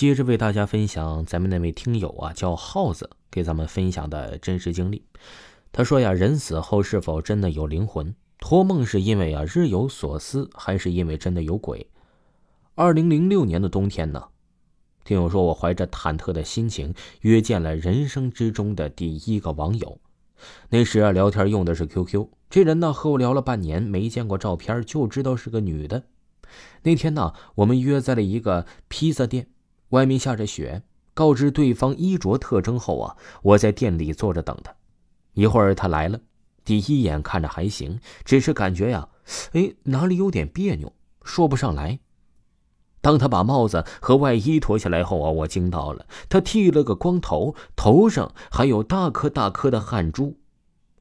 接着为大家分享咱们那位听友啊，叫耗子给咱们分享的真实经历。他说呀，人死后是否真的有灵魂？托梦是因为啊日有所思，还是因为真的有鬼？二零零六年的冬天呢，听友说我怀着忐忑的心情约见了人生之中的第一个网友。那时啊，聊天用的是 QQ。这人呢和我聊了半年，没见过照片，就知道是个女的。那天呢，我们约在了一个披萨店，外面下着雪。告知对方衣着特征后啊，我在店里坐着等他。一会儿他来了，第一眼看着还行，只是感觉呀，哎，哪里有点别扭，说不上来。当他把帽子和外衣脱下来后啊，我惊到了，他剃了个光头，头上还有大颗大颗的汗珠。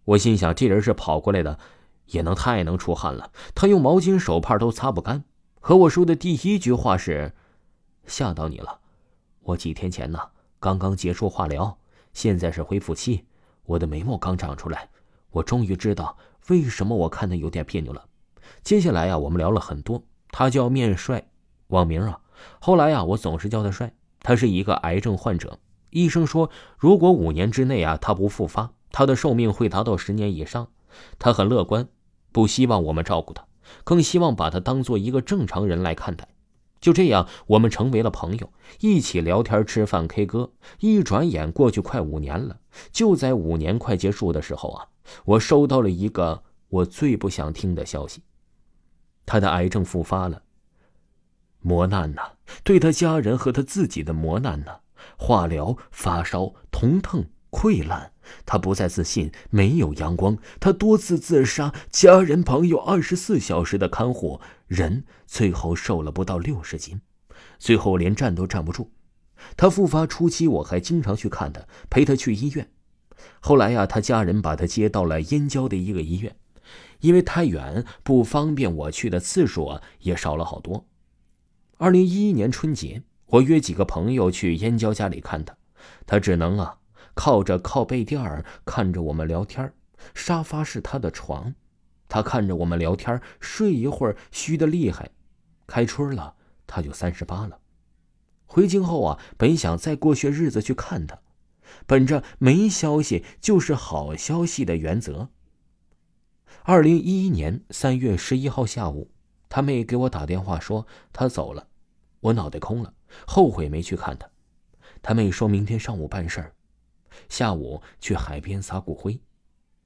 我心想，这人是跑过来的，也能太能出汗了。他用毛巾、手帕都擦不干。和我说的第一句话是：“吓到你了。”我几天前呢，刚刚结束化疗，现在是恢复期。我的眉毛刚长出来，我终于知道为什么我看他有点别扭了。接下来呀，我们聊了很多。他叫面帅，网名啊。后来呀，我总是叫他帅。他是一个癌症患者，医生说，如果五年之内啊他不复发，他的寿命会达到十年以上。他很乐观，不希望我们照顾他，更希望把他当做一个正常人来看待。就这样，我们成为了朋友，一起聊天、吃饭、K 歌。一转眼过去快五年了。就在五年快结束的时候啊，我收到了一个我最不想听的消息：他的癌症复发了。磨难呐，对他家人和他自己的磨难呐。化疗、发烧、疼痛、溃烂，他不再自信，没有阳光。他多次自杀，家人朋友二十四小时的看护。人最后瘦了不到六十斤，最后连站都站不住。他复发初期，我还经常去看他，陪他去医院。后来呀，他家人把他接到了燕郊的一个医院，因为太远不方便，我去的次数啊也少了好多。二零一一年春节，我约几个朋友去燕郊家里看他，他只能啊靠着靠背垫儿看着我们聊天沙发是他的床。他看着我们聊天，睡一会儿虚的厉害。开春了，他就三十八了。回京后啊，本想再过些日子去看他，本着没消息就是好消息的原则。二零一一年三月十一号下午，他妹给我打电话说他走了，我脑袋空了，后悔没去看他。他妹说明天上午办事儿，下午去海边撒骨灰。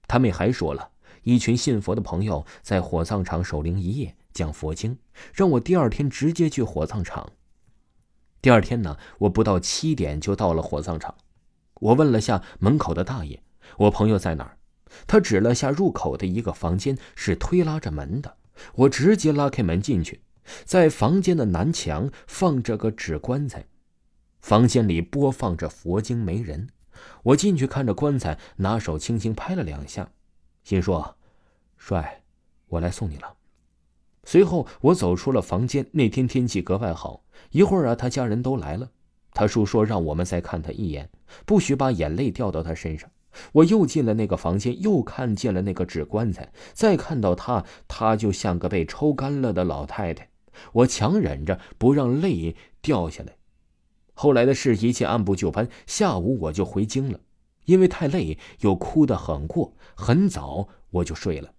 他们还说了。一群信佛的朋友在火葬场守灵一夜，讲佛经，让我第二天直接去火葬场。第二天呢，我不到七点就到了火葬场。我问了下门口的大爷，我朋友在哪儿？他指了下入口的一个房间，是推拉着门的。我直接拉开门进去，在房间的南墙放着个纸棺材，房间里播放着佛经，没人。我进去看着棺材，拿手轻轻拍了两下。心说：“帅，我来送你了。”随后我走出了房间。那天天气格外好，一会儿啊，他家人都来了。他叔说让我们再看他一眼，不许把眼泪掉到他身上。我又进了那个房间，又看见了那个纸棺材，再看到他，他就像个被抽干了的老太太。我强忍着不让泪掉下来。后来的事一切按部就班，下午我就回京了。因为太累，又哭得很过，很早我就睡了。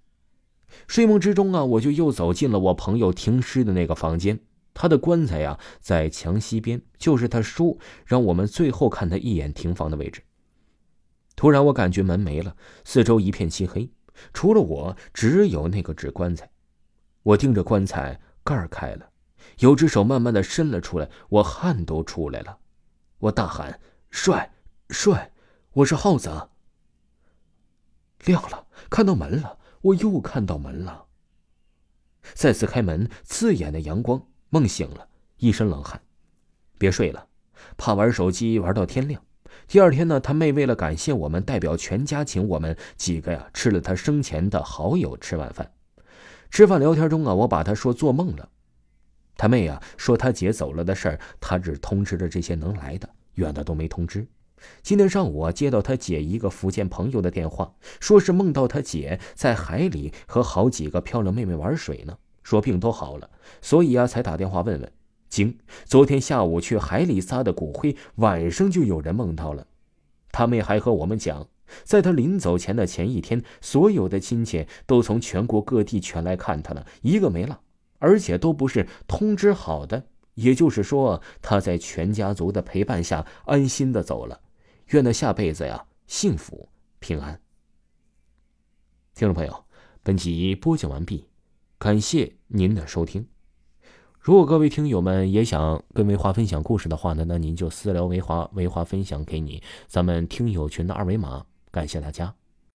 睡梦之中啊，我就又走进了我朋友停尸的那个房间。他的棺材呀，在墙西边，就是他叔让我们最后看他一眼停房的位置。突然，我感觉门没了，四周一片漆黑，除了我，只有那个纸棺材。我盯着棺材盖开了，有只手慢慢的伸了出来，我汗都出来了。我大喊：“帅，帅！”我是耗子。亮了，看到门了，我又看到门了。再次开门，刺眼的阳光，梦醒了，一身冷汗。别睡了，怕玩手机玩到天亮。第二天呢，他妹为了感谢我们，代表全家请我们几个呀吃了他生前的好友吃晚饭。吃饭聊天中啊，我把他说做梦了。他妹啊说他姐走了的事儿，他只通知了这些能来的，远的都没通知。今天上午啊，接到他姐一个福建朋友的电话，说是梦到他姐在海里和好几个漂亮妹妹玩水呢，说病都好了，所以啊才打电话问问。经昨天下午去海里撒的骨灰，晚上就有人梦到了。他妹还和我们讲，在他临走前的前一天，所有的亲戚都从全国各地全来看他了，一个没落，而且都不是通知好的。也就是说，他在全家族的陪伴下安心的走了。愿他下辈子呀幸福平安。听众朋友，本集播讲完毕，感谢您的收听。如果各位听友们也想跟维华分享故事的话呢，那您就私聊维华，维华分享给你咱们听友群的二维码。感谢大家。